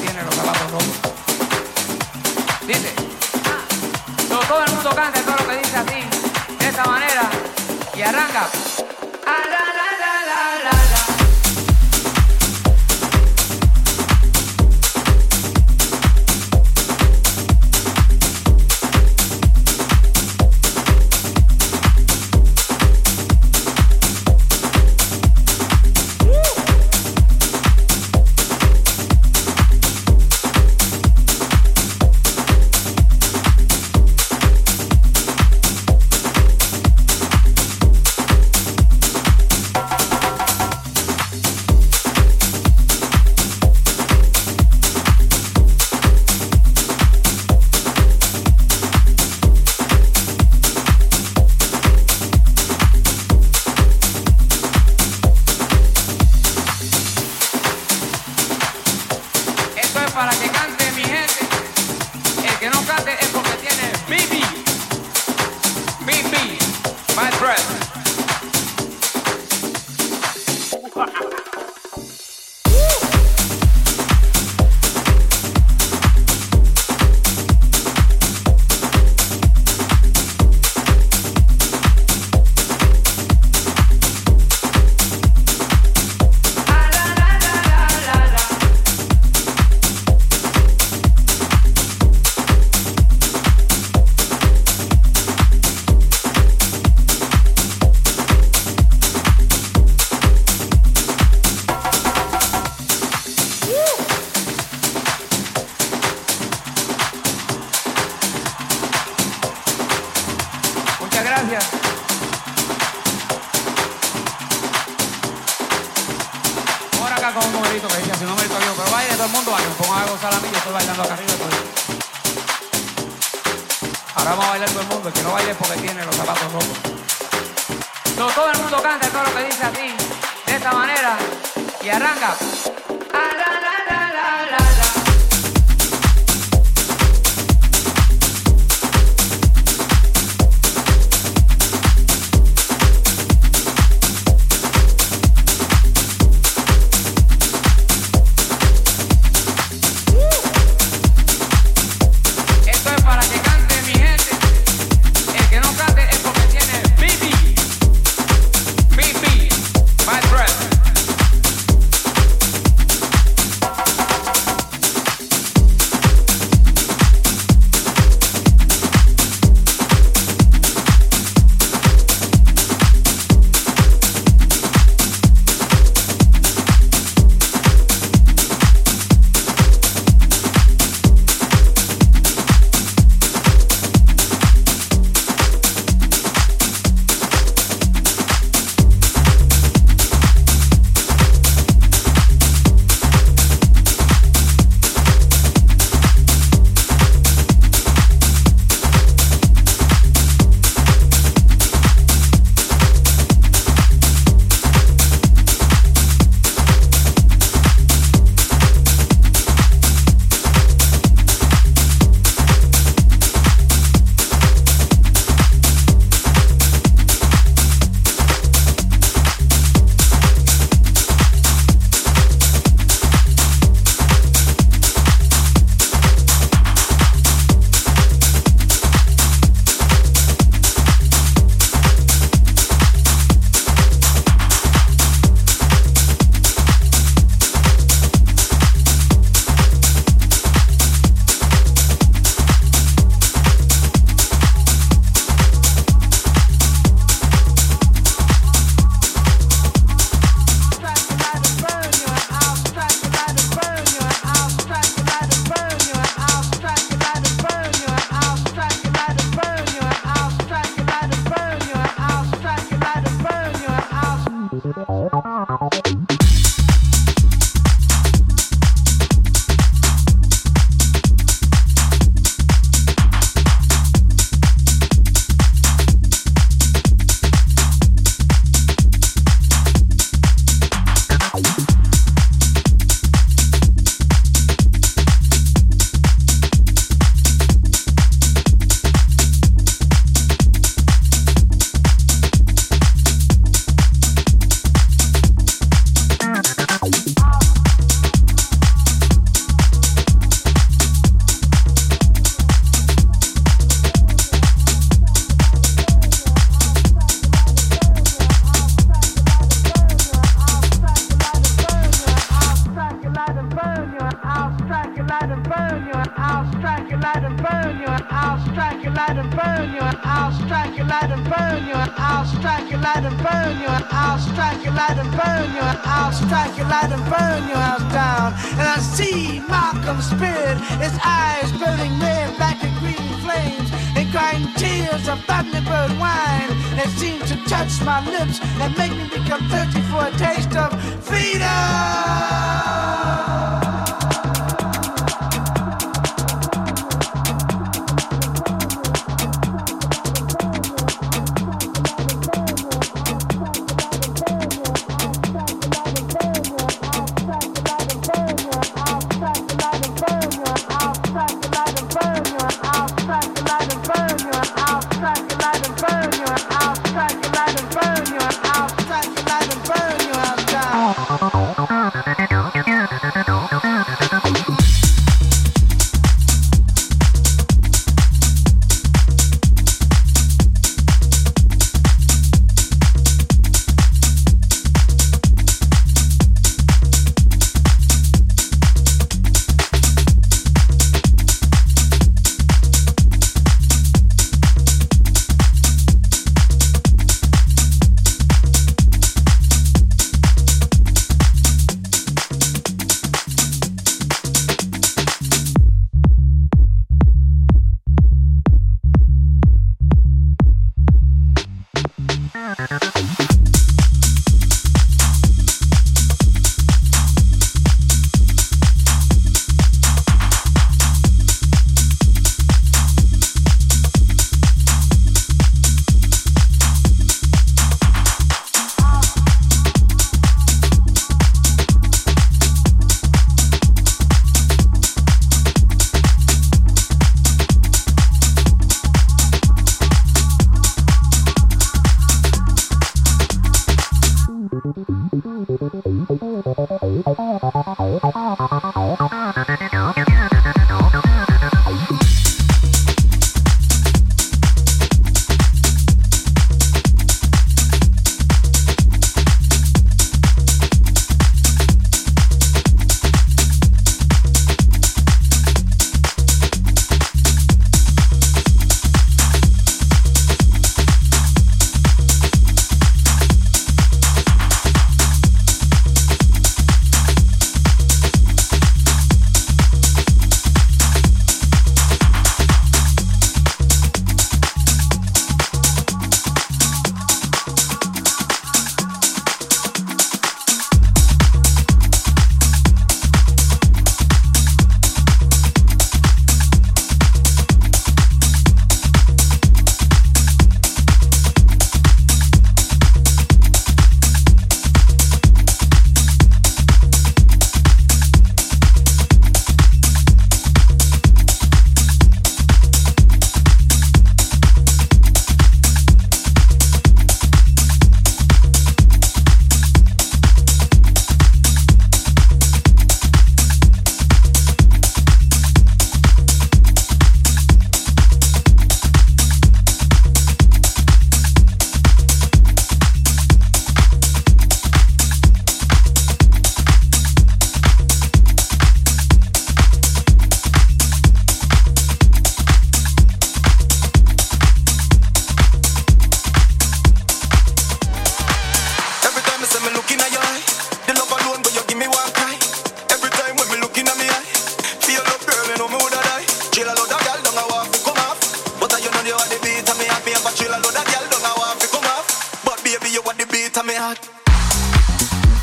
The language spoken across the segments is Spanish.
tiene los zapatos rotos. Dice. Todo el mundo canta todo lo que dice así, de esta manera, y arranca. Ah, numerito que dice así, un numerito viejo, pero baile todo el mundo, me pongo a gozar a mí, yo estoy bailando acá arriba. Ahora vamos a bailar todo el mundo, el que no baile porque tiene los zapatos rotos. So, todo el mundo canta todo lo que dice así, de esta manera, y arranca. and become thirsty for a taste of freedom.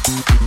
Thank